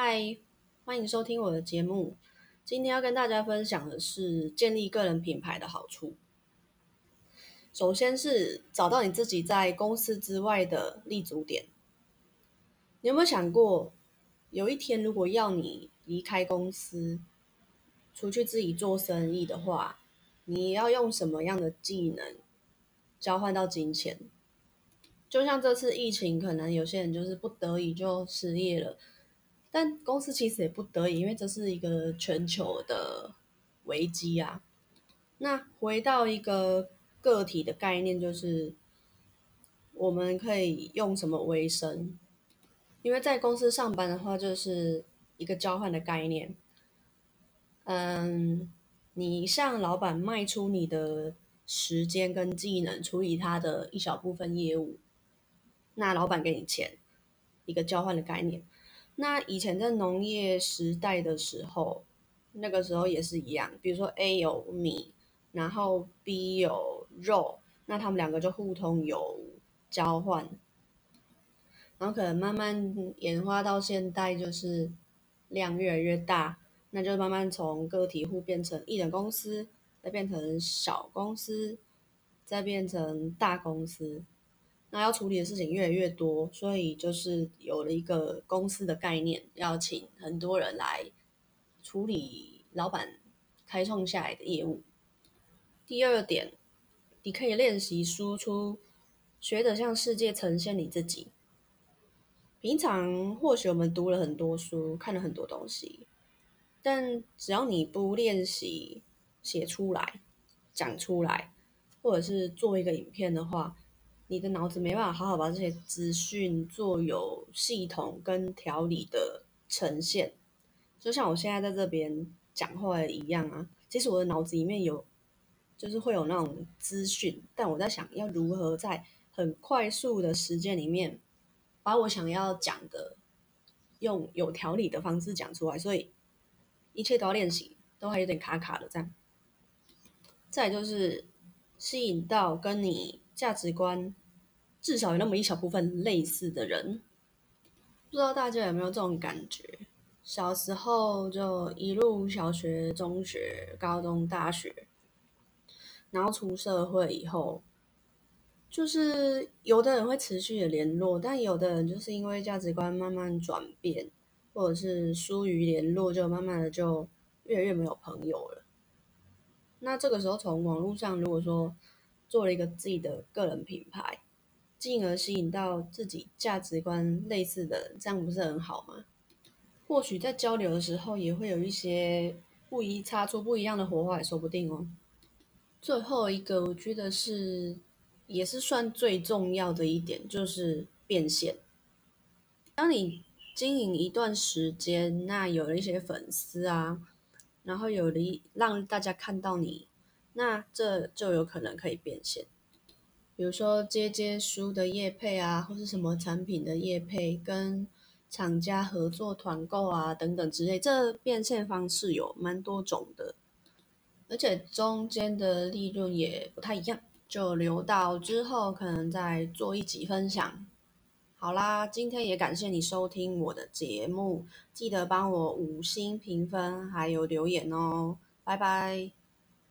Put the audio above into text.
嗨，欢迎收听我的节目。今天要跟大家分享的是建立个人品牌的好处。首先是找到你自己在公司之外的立足点。你有没有想过，有一天如果要你离开公司，出去自己做生意的话，你要用什么样的技能交换到金钱？就像这次疫情，可能有些人就是不得已就失业了。但公司其实也不得已，因为这是一个全球的危机啊。那回到一个个体的概念，就是我们可以用什么为生？因为在公司上班的话，就是一个交换的概念。嗯，你向老板卖出你的时间跟技能，处理他的一小部分业务，那老板给你钱，一个交换的概念。那以前在农业时代的时候，那个时候也是一样。比如说 A 有米，然后 B 有肉，那他们两个就互通有交换。然后可能慢慢演化到现代，就是量越来越大，那就慢慢从个体户变成一人公司，再变成小公司，再变成大公司。那要处理的事情越来越多，所以就是有了一个公司的概念，要请很多人来处理老板开创下来的业务。第二点，你可以练习输出，学着向世界呈现你自己。平常或许我们读了很多书，看了很多东西，但只要你不练习写出来、讲出来，或者是做一个影片的话，你的脑子没办法好好把这些资讯做有系统跟条理的呈现，就像我现在在这边讲话一样啊。其实我的脑子里面有，就是会有那种资讯，但我在想要如何在很快速的时间里面，把我想要讲的用有条理的方式讲出来，所以一切都要练习，都还有点卡卡的这样。再就是吸引到跟你。价值观至少有那么一小部分类似的人，不知道大家有没有这种感觉？小时候就一路小学、中学、高中、大学，然后出社会以后，就是有的人会持续的联络，但有的人就是因为价值观慢慢转变，或者是疏于联络，就慢慢的就越来越没有朋友了。那这个时候从网络上，如果说做了一个自己的个人品牌，进而吸引到自己价值观类似的，这样不是很好吗？或许在交流的时候，也会有一些不一擦出不一样的火花，也说不定哦。最后一个，我觉得是也是算最重要的一点，就是变现。当你经营一段时间，那有了一些粉丝啊，然后有了一让大家看到你。那这就有可能可以变现，比如说接接书的业配啊，或是什么产品的业配，跟厂家合作团购啊等等之类，这变现方式有蛮多种的，而且中间的利润也不太一样，就留到之后可能再做一集分享。好啦，今天也感谢你收听我的节目，记得帮我五星评分还有留言哦，拜拜。